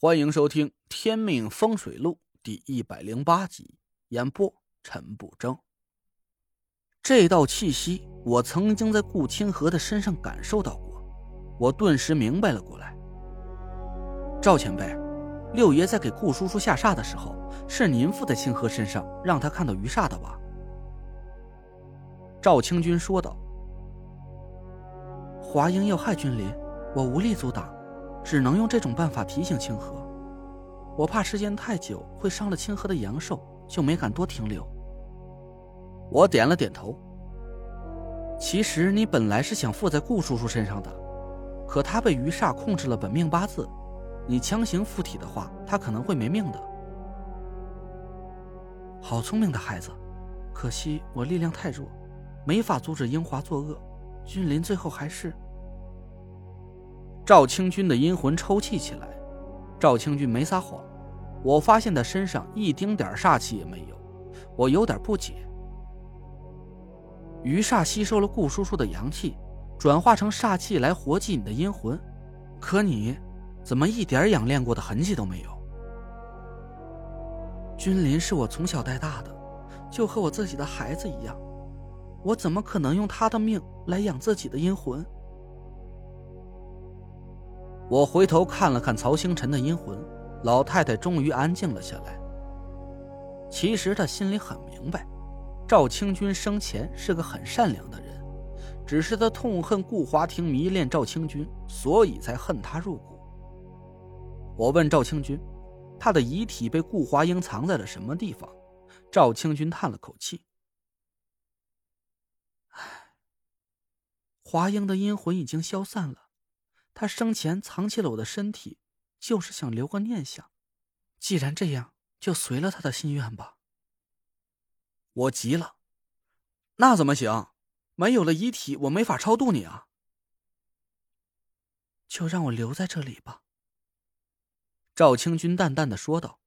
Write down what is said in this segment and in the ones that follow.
欢迎收听《天命风水录》第一百零八集，演播陈不争。这道气息，我曾经在顾清河的身上感受到过，我顿时明白了过来。赵前辈，六爷在给顾叔叔下煞的时候，是您附在清河身上，让他看到余煞的吧？赵清军说道：“华英要害君临，我无力阻挡。”只能用这种办法提醒清河，我怕时间太久会伤了清河的阳寿，就没敢多停留。我点了点头。其实你本来是想附在顾叔叔身上的，可他被余煞控制了本命八字，你强行附体的话，他可能会没命的。好聪明的孩子，可惜我力量太弱，没法阻止英华作恶，君临最后还是。赵清军的阴魂抽泣起来，赵清军没撒谎，我发现他身上一丁点煞气也没有，我有点不解。余煞吸收了顾叔叔的阳气，转化成煞气来活祭你的阴魂，可你怎么一点养练过的痕迹都没有？君临是我从小带大的，就和我自己的孩子一样，我怎么可能用他的命来养自己的阴魂？我回头看了看曹星辰的阴魂，老太太终于安静了下来。其实她心里很明白，赵清军生前是个很善良的人，只是他痛恨顾华庭迷恋赵清军，所以才恨他入骨。我问赵清军，他的遗体被顾华英藏在了什么地方？赵清军叹了口气：“唉，华英的阴魂已经消散了。”他生前藏起了我的身体，就是想留个念想。既然这样，就随了他的心愿吧。我急了，那怎么行？没有了遗体，我没法超度你啊。就让我留在这里吧。赵清军淡淡的说道。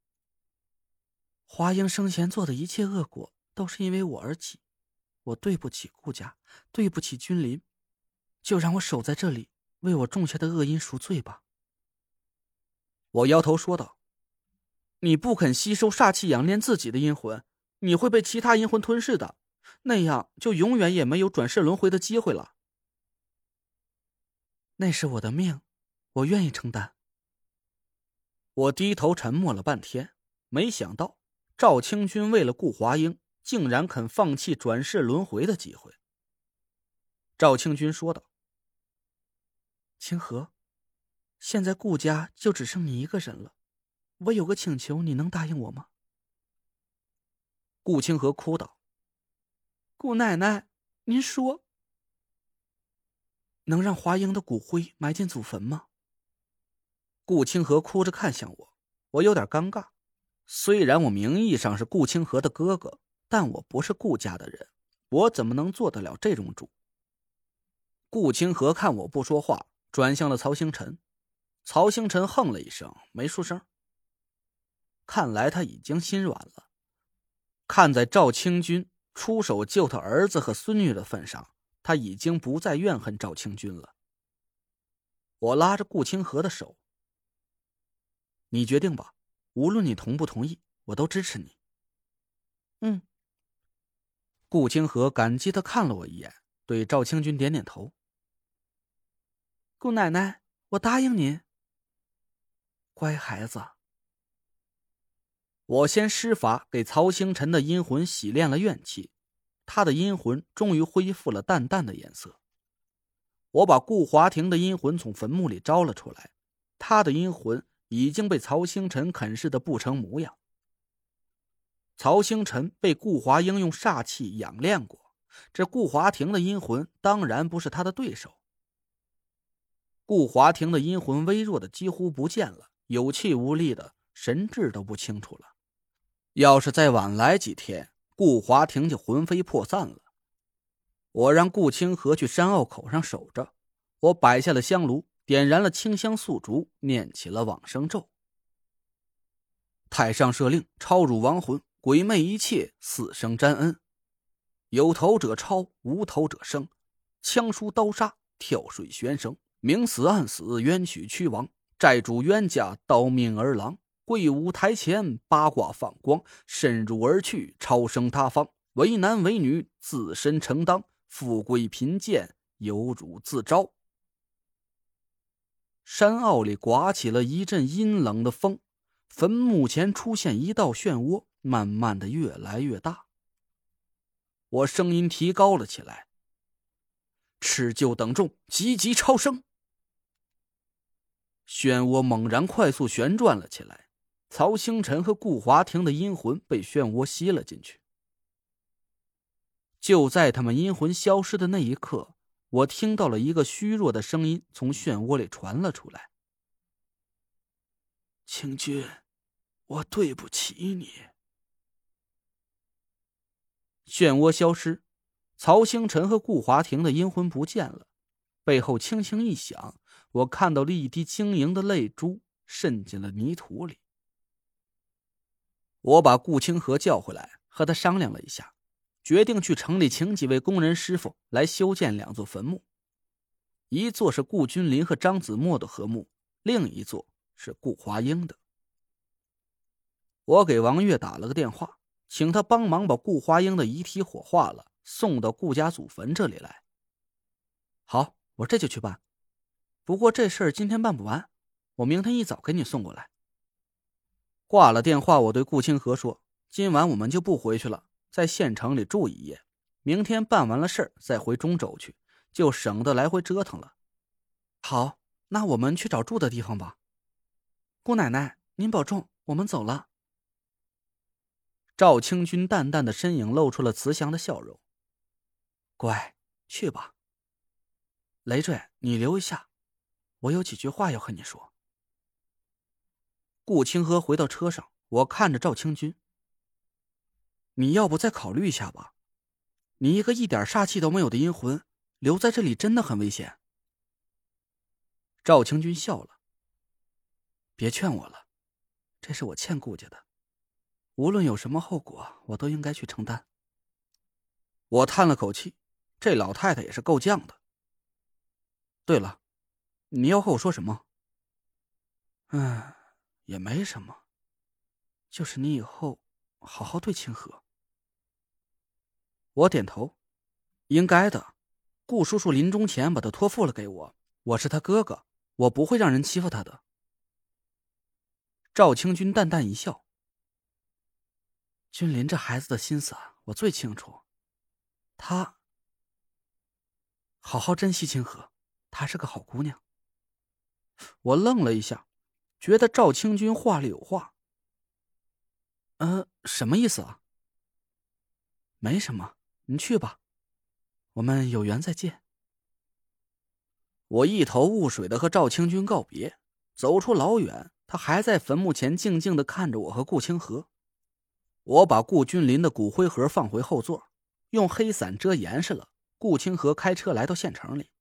华英生前做的一切恶果，都是因为我而起，我对不起顾家，对不起君临，就让我守在这里。为我种下的恶因赎罪吧。我摇头说道：“你不肯吸收煞气养炼自己的阴魂，你会被其他阴魂吞噬的，那样就永远也没有转世轮回的机会了。”那是我的命，我愿意承担。我低头沉默了半天，没想到赵清军为了顾华英，竟然肯放弃转世轮回的机会。赵清军说道。清河，现在顾家就只剩你一个人了，我有个请求，你能答应我吗？顾清河哭道：“顾奶奶，您说，能让华英的骨灰埋进祖坟吗？”顾清河哭着看向我，我有点尴尬。虽然我名义上是顾清河的哥哥，但我不是顾家的人，我怎么能做得了这种主？顾清河看我不说话。转向了曹星辰，曹星辰哼了一声，没出声。看来他已经心软了。看在赵清军出手救他儿子和孙女的份上，他已经不再怨恨赵清军了。我拉着顾清河的手：“你决定吧，无论你同不同意，我都支持你。”嗯。顾清河感激的看了我一眼，对赵清军点点头。顾奶奶，我答应您。乖孩子，我先施法给曹星辰的阴魂洗炼了怨气，他的阴魂终于恢复了淡淡的颜色。我把顾华庭的阴魂从坟墓里招了出来，他的阴魂已经被曹星辰啃噬的不成模样。曹星辰被顾华英用煞气养炼过，这顾华庭的阴魂当然不是他的对手。顾华庭的阴魂微弱的几乎不见了，有气无力的，神志都不清楚了。要是再晚来几天，顾华庭就魂飞魄散了。我让顾清河去山坳口上守着，我摆下了香炉，点燃了清香素烛，念起了往生咒。太上赦令，超辱亡魂，鬼魅一切，死生沾恩。有头者超，无头者生。枪书刀杀，跳水悬绳。明死暗死，冤屈屈亡，债主冤家刀命儿郎，跪舞台前八卦放光，深入而去，超生他方。为男为女自身承当，富贵贫贱有辱自招。山坳里刮起了一阵阴冷的风，坟墓前出现一道漩涡，慢慢的越来越大。我声音提高了起来：“持救等众，急急超生！”漩涡猛然快速旋转了起来，曹星辰和顾华庭的阴魂被漩涡吸了进去。就在他们阴魂消失的那一刻，我听到了一个虚弱的声音从漩涡里传了出来：“清君，我对不起你。”漩涡消失，曹星辰和顾华庭的阴魂不见了，背后轻轻一响。我看到了一滴晶莹的泪珠渗进了泥土里。我把顾清河叫回来，和他商量了一下，决定去城里请几位工人师傅来修建两座坟墓，一座是顾君临和张子墨的和墓，另一座是顾华英的。我给王月打了个电话，请他帮忙把顾华英的遗体火化了，送到顾家祖坟这里来。好，我这就去办。不过这事儿今天办不完，我明天一早给你送过来。挂了电话，我对顾清河说：“今晚我们就不回去了，在县城里住一夜，明天办完了事儿再回中州去，就省得来回折腾了。”好，那我们去找住的地方吧。姑奶奶，您保重，我们走了。赵清军淡淡的身影露出了慈祥的笑容。乖，去吧。累赘，你留一下。我有几句话要和你说。顾清河回到车上，我看着赵清军：“你要不再考虑一下吧？你一个一点煞气都没有的阴魂，留在这里真的很危险。”赵清军笑了：“别劝我了，这是我欠顾家的，无论有什么后果，我都应该去承担。”我叹了口气：“这老太太也是够犟的。”对了。你要和我说什么？嗯，也没什么，就是你以后好好对清河。我点头，应该的。顾叔叔临终前把他托付了给我，我是他哥哥，我不会让人欺负他的。赵清军淡淡一笑：“君临这孩子的心思，我最清楚。他好好珍惜清河，她是个好姑娘。”我愣了一下，觉得赵清军话里有话。嗯，什么意思啊？没什么，你去吧，我们有缘再见。我一头雾水的和赵清军告别，走出老远，他还在坟墓前静静的看着我和顾清河。我把顾君临的骨灰盒放回后座，用黑伞遮严实了。顾清河开车来到县城里，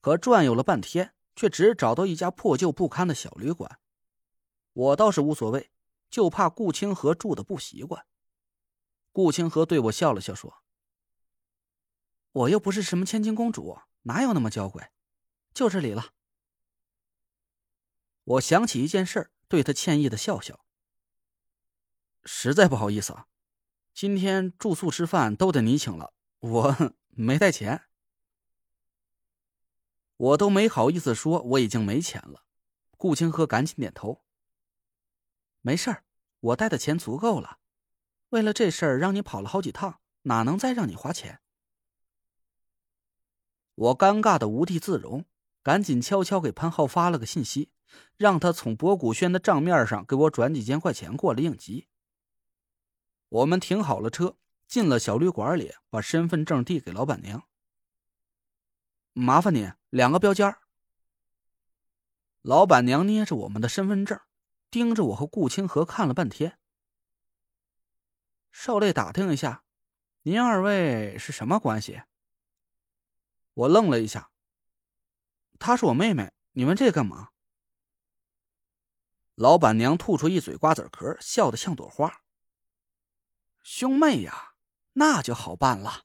可转悠了半天。却只找到一家破旧不堪的小旅馆，我倒是无所谓，就怕顾清河住的不习惯。顾清河对我笑了笑，说：“我又不是什么千金公主，哪有那么娇贵？就这里了。”我想起一件事，对他歉意的笑笑：“实在不好意思啊，今天住宿吃饭都得你请了，我 没带钱。”我都没好意思说我已经没钱了，顾清河赶紧点头。没事儿，我带的钱足够了。为了这事儿让你跑了好几趟，哪能再让你花钱？我尴尬的无地自容，赶紧悄悄给潘浩发了个信息，让他从博古轩的账面上给我转几千块钱过来应急。我们停好了车，进了小旅馆里，把身份证递给老板娘。麻烦你两个标间老板娘捏着我们的身份证，盯着我和顾清河看了半天。受累打听一下，您二位是什么关系？我愣了一下。她是我妹妹，你问这干嘛？老板娘吐出一嘴瓜子壳，笑得像朵花。兄妹呀，那就好办了。